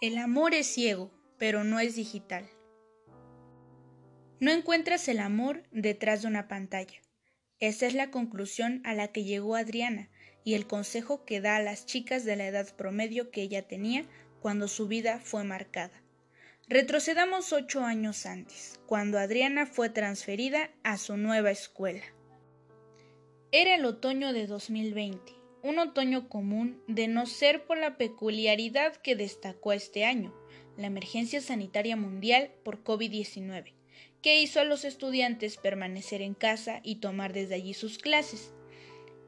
El amor es ciego, pero no es digital. No encuentras el amor detrás de una pantalla. Esa es la conclusión a la que llegó Adriana y el consejo que da a las chicas de la edad promedio que ella tenía cuando su vida fue marcada. Retrocedamos ocho años antes, cuando Adriana fue transferida a su nueva escuela. Era el otoño de 2020 un otoño común de no ser por la peculiaridad que destacó este año, la emergencia sanitaria mundial por COVID-19, que hizo a los estudiantes permanecer en casa y tomar desde allí sus clases.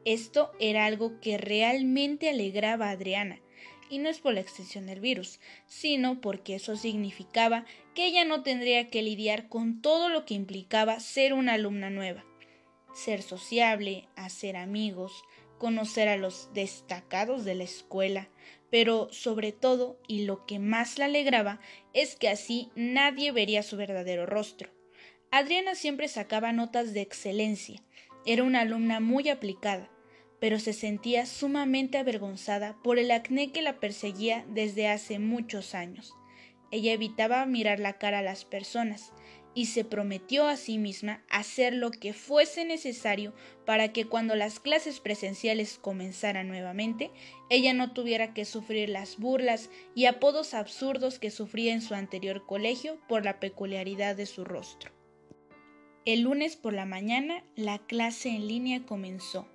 Esto era algo que realmente alegraba a Adriana, y no es por la extensión del virus, sino porque eso significaba que ella no tendría que lidiar con todo lo que implicaba ser una alumna nueva, ser sociable, hacer amigos, conocer a los destacados de la escuela, pero sobre todo, y lo que más la alegraba, es que así nadie vería su verdadero rostro. Adriana siempre sacaba notas de excelencia, era una alumna muy aplicada, pero se sentía sumamente avergonzada por el acné que la perseguía desde hace muchos años. Ella evitaba mirar la cara a las personas, y se prometió a sí misma hacer lo que fuese necesario para que cuando las clases presenciales comenzaran nuevamente, ella no tuviera que sufrir las burlas y apodos absurdos que sufría en su anterior colegio por la peculiaridad de su rostro. El lunes por la mañana la clase en línea comenzó.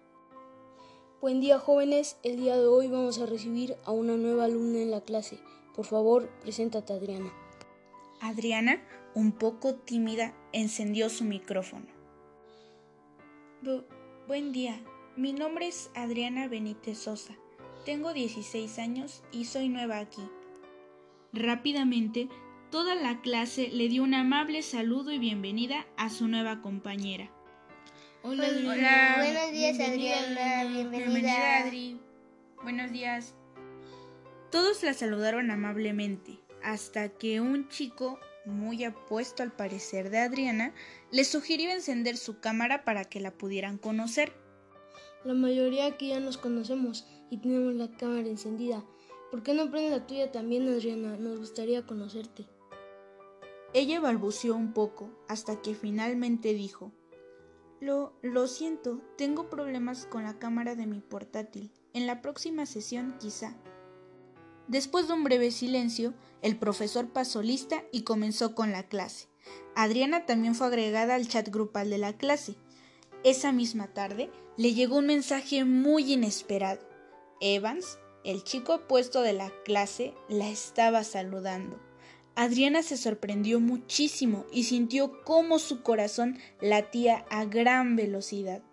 Buen día jóvenes, el día de hoy vamos a recibir a una nueva alumna en la clase. Por favor, preséntate Adriana. Adriana un poco tímida, encendió su micrófono. buen día, mi nombre es Adriana Benítez Sosa. Tengo 16 años y soy nueva aquí. Rápidamente, toda la clase le dio un amable saludo y bienvenida a su nueva compañera. Hola, Hola. Buenos días, Adriana. Bienvenida. Bienvenida, Adri. Buenos días. Todos la saludaron amablemente, hasta que un chico muy apuesto al parecer de Adriana, le sugirió encender su cámara para que la pudieran conocer. La mayoría aquí ya nos conocemos y tenemos la cámara encendida. ¿Por qué no prende la tuya también, Adriana? Nos gustaría conocerte. Ella balbuceó un poco hasta que finalmente dijo Lo, lo siento, tengo problemas con la cámara de mi portátil. En la próxima sesión quizá. Después de un breve silencio, el profesor pasó lista y comenzó con la clase. Adriana también fue agregada al chat grupal de la clase. Esa misma tarde le llegó un mensaje muy inesperado. Evans, el chico opuesto de la clase, la estaba saludando. Adriana se sorprendió muchísimo y sintió cómo su corazón latía a gran velocidad.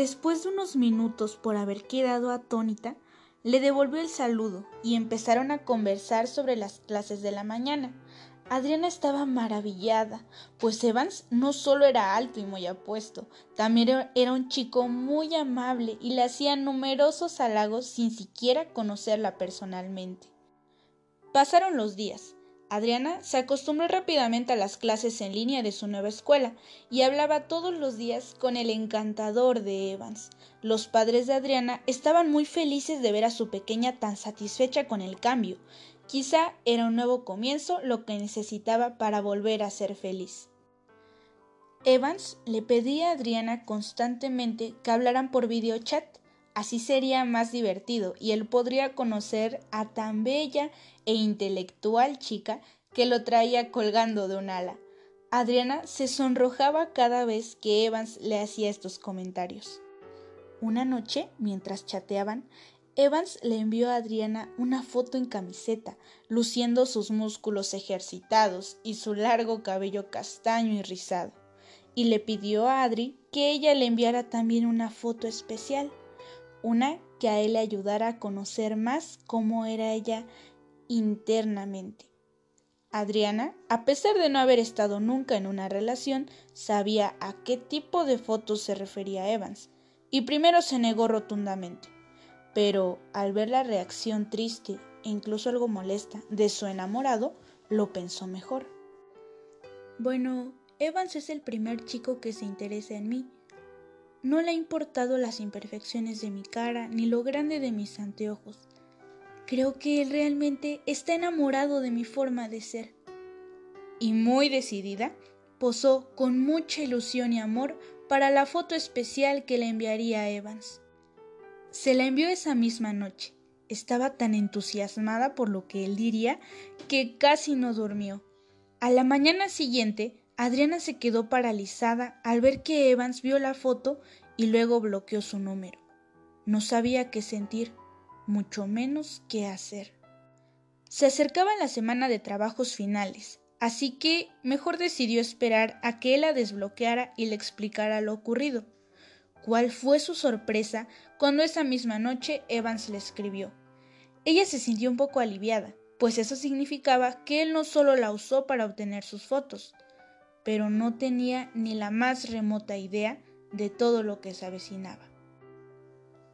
Después de unos minutos por haber quedado atónita, le devolvió el saludo y empezaron a conversar sobre las clases de la mañana. Adriana estaba maravillada, pues Evans no solo era alto y muy apuesto, también era un chico muy amable y le hacía numerosos halagos sin siquiera conocerla personalmente. Pasaron los días. Adriana se acostumbró rápidamente a las clases en línea de su nueva escuela y hablaba todos los días con el encantador de Evans. Los padres de Adriana estaban muy felices de ver a su pequeña tan satisfecha con el cambio. Quizá era un nuevo comienzo lo que necesitaba para volver a ser feliz. Evans le pedía a Adriana constantemente que hablaran por videochat. Así sería más divertido y él podría conocer a tan bella e intelectual chica que lo traía colgando de un ala. Adriana se sonrojaba cada vez que Evans le hacía estos comentarios. Una noche, mientras chateaban, Evans le envió a Adriana una foto en camiseta, luciendo sus músculos ejercitados y su largo cabello castaño y rizado, y le pidió a Adri que ella le enviara también una foto especial, una que a él le ayudara a conocer más cómo era ella internamente. Adriana, a pesar de no haber estado nunca en una relación, sabía a qué tipo de fotos se refería Evans, y primero se negó rotundamente. Pero al ver la reacción triste e incluso algo molesta de su enamorado, lo pensó mejor. Bueno, Evans es el primer chico que se interesa en mí. No le ha importado las imperfecciones de mi cara ni lo grande de mis anteojos. Creo que él realmente está enamorado de mi forma de ser. Y muy decidida, posó con mucha ilusión y amor para la foto especial que le enviaría a Evans. Se la envió esa misma noche. Estaba tan entusiasmada por lo que él diría que casi no durmió. A la mañana siguiente, Adriana se quedó paralizada al ver que Evans vio la foto y luego bloqueó su número. No sabía qué sentir, mucho menos qué hacer. Se acercaba la semana de trabajos finales, así que mejor decidió esperar a que él la desbloqueara y le explicara lo ocurrido. ¿Cuál fue su sorpresa cuando esa misma noche Evans le escribió? Ella se sintió un poco aliviada, pues eso significaba que él no solo la usó para obtener sus fotos, pero no tenía ni la más remota idea de todo lo que se avecinaba.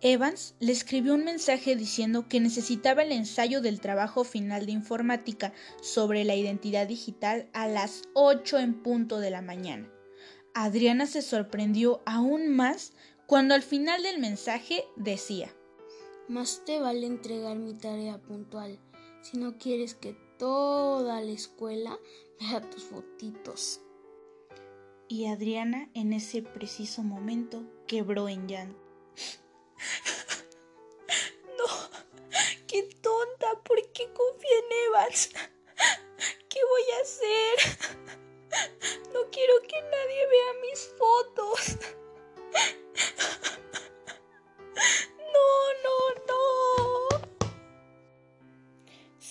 Evans le escribió un mensaje diciendo que necesitaba el ensayo del trabajo final de informática sobre la identidad digital a las 8 en punto de la mañana. Adriana se sorprendió aún más cuando al final del mensaje decía más te vale entregar mi tarea puntual si no quieres que toda la escuela vea tus fotitos. Y Adriana en ese preciso momento quebró en llanto. No, qué tonta, ¿por qué confía en Evans? ¿Qué voy a hacer? No quiero que nadie vea mis fotos.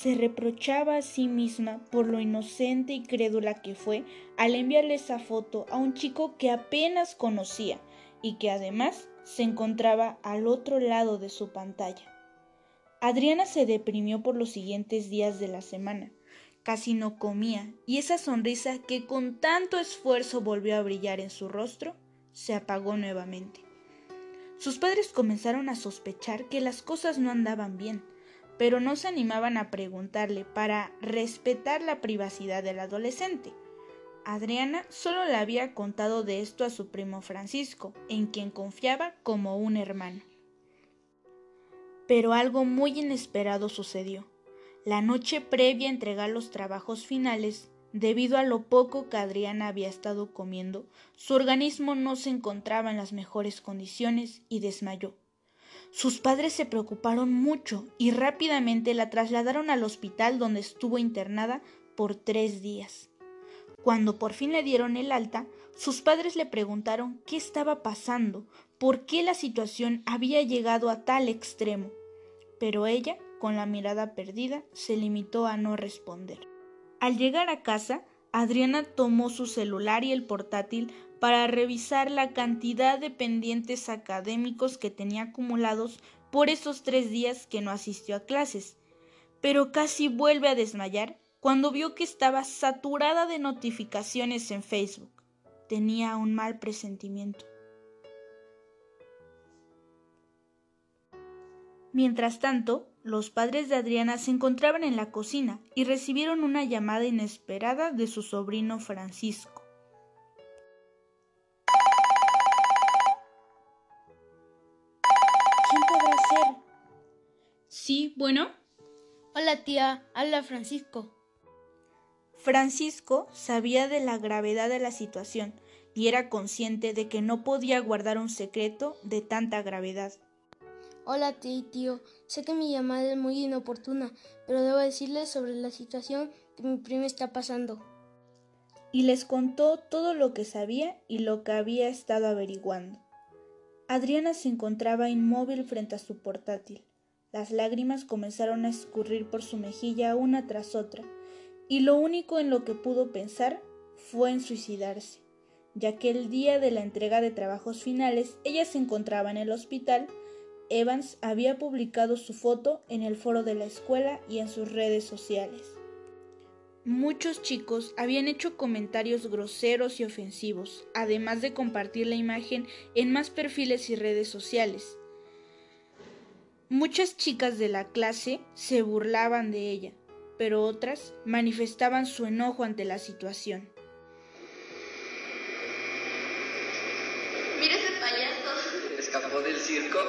se reprochaba a sí misma por lo inocente y crédula que fue al enviarle esa foto a un chico que apenas conocía y que además se encontraba al otro lado de su pantalla. Adriana se deprimió por los siguientes días de la semana. Casi no comía y esa sonrisa que con tanto esfuerzo volvió a brillar en su rostro se apagó nuevamente. Sus padres comenzaron a sospechar que las cosas no andaban bien pero no se animaban a preguntarle para respetar la privacidad del adolescente. Adriana solo le había contado de esto a su primo Francisco, en quien confiaba como un hermano. Pero algo muy inesperado sucedió. La noche previa a entregar los trabajos finales, debido a lo poco que Adriana había estado comiendo, su organismo no se encontraba en las mejores condiciones y desmayó. Sus padres se preocuparon mucho y rápidamente la trasladaron al hospital donde estuvo internada por tres días. Cuando por fin le dieron el alta, sus padres le preguntaron qué estaba pasando, por qué la situación había llegado a tal extremo. Pero ella, con la mirada perdida, se limitó a no responder. Al llegar a casa, Adriana tomó su celular y el portátil para revisar la cantidad de pendientes académicos que tenía acumulados por esos tres días que no asistió a clases, pero casi vuelve a desmayar cuando vio que estaba saturada de notificaciones en Facebook. Tenía un mal presentimiento. Mientras tanto, los padres de Adriana se encontraban en la cocina y recibieron una llamada inesperada de su sobrino Francisco. ¿Quién podrá ser? Sí, bueno. Hola tía, habla Francisco. Francisco sabía de la gravedad de la situación y era consciente de que no podía guardar un secreto de tanta gravedad. Hola tío, sé que mi llamada es muy inoportuna, pero debo decirles sobre la situación que mi prima está pasando. Y les contó todo lo que sabía y lo que había estado averiguando. Adriana se encontraba inmóvil frente a su portátil. Las lágrimas comenzaron a escurrir por su mejilla una tras otra, y lo único en lo que pudo pensar fue en suicidarse, ya que el día de la entrega de trabajos finales ella se encontraba en el hospital Evans había publicado su foto en el foro de la escuela y en sus redes sociales. Muchos chicos habían hecho comentarios groseros y ofensivos, además de compartir la imagen en más perfiles y redes sociales. Muchas chicas de la clase se burlaban de ella, pero otras manifestaban su enojo ante la situación. Mira ese payaso, escapó del circo.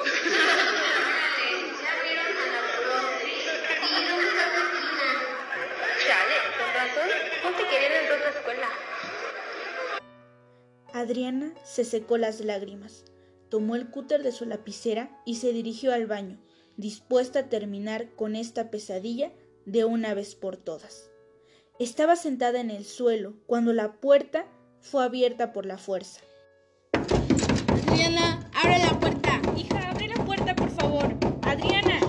Adriana se secó las lágrimas, tomó el cúter de su lapicera y se dirigió al baño, dispuesta a terminar con esta pesadilla de una vez por todas. Estaba sentada en el suelo cuando la puerta fue abierta por la fuerza. Adriana, abre la puerta. Hija, abre la puerta, por favor. Adriana.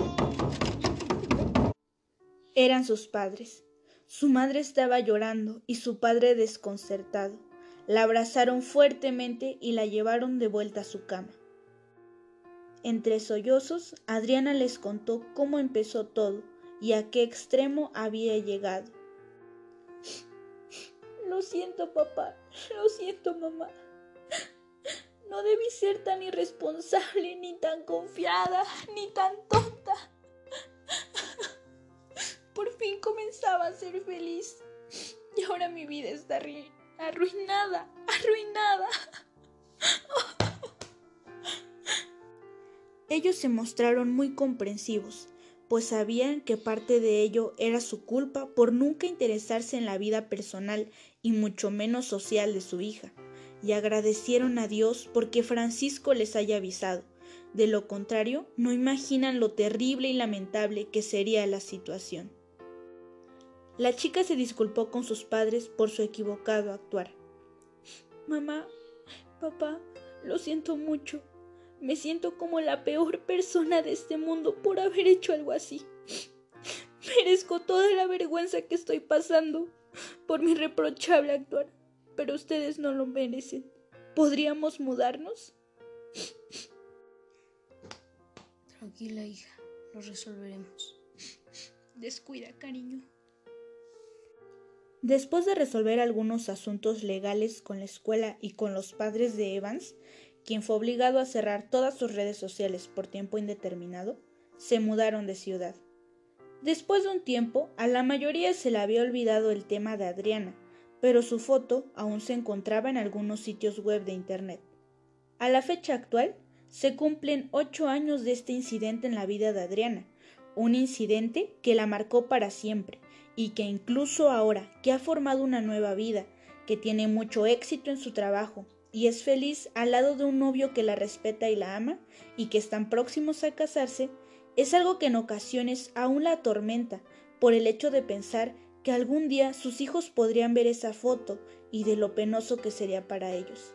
Eran sus padres. Su madre estaba llorando y su padre desconcertado. La abrazaron fuertemente y la llevaron de vuelta a su cama. Entre sollozos, Adriana les contó cómo empezó todo y a qué extremo había llegado. Lo siento, papá. Lo siento, mamá. No debí ser tan irresponsable, ni tan confiada, ni tan tonta. Por fin comenzaba a ser feliz. Y ahora mi vida está arruinada, arruinada. Ellos se mostraron muy comprensivos pues sabían que parte de ello era su culpa por nunca interesarse en la vida personal y mucho menos social de su hija, y agradecieron a Dios porque Francisco les haya avisado. De lo contrario, no imaginan lo terrible y lamentable que sería la situación. La chica se disculpó con sus padres por su equivocado actuar. Mamá, papá, lo siento mucho. Me siento como la peor persona de este mundo por haber hecho algo así. Merezco toda la vergüenza que estoy pasando por mi reprochable actuar, pero ustedes no lo merecen. ¿Podríamos mudarnos? Tranquila, hija, lo resolveremos. Descuida, cariño. Después de resolver algunos asuntos legales con la escuela y con los padres de Evans, quien fue obligado a cerrar todas sus redes sociales por tiempo indeterminado, se mudaron de ciudad. Después de un tiempo, a la mayoría se le había olvidado el tema de Adriana, pero su foto aún se encontraba en algunos sitios web de Internet. A la fecha actual, se cumplen ocho años de este incidente en la vida de Adriana, un incidente que la marcó para siempre y que incluso ahora que ha formado una nueva vida, que tiene mucho éxito en su trabajo y es feliz al lado de un novio que la respeta y la ama y que están próximos a casarse, es algo que en ocasiones aún la atormenta por el hecho de pensar que algún día sus hijos podrían ver esa foto y de lo penoso que sería para ellos.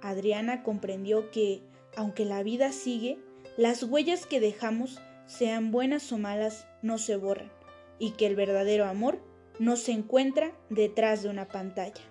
Adriana comprendió que, aunque la vida sigue, las huellas que dejamos, sean buenas o malas, no se borran, y que el verdadero amor no se encuentra detrás de una pantalla.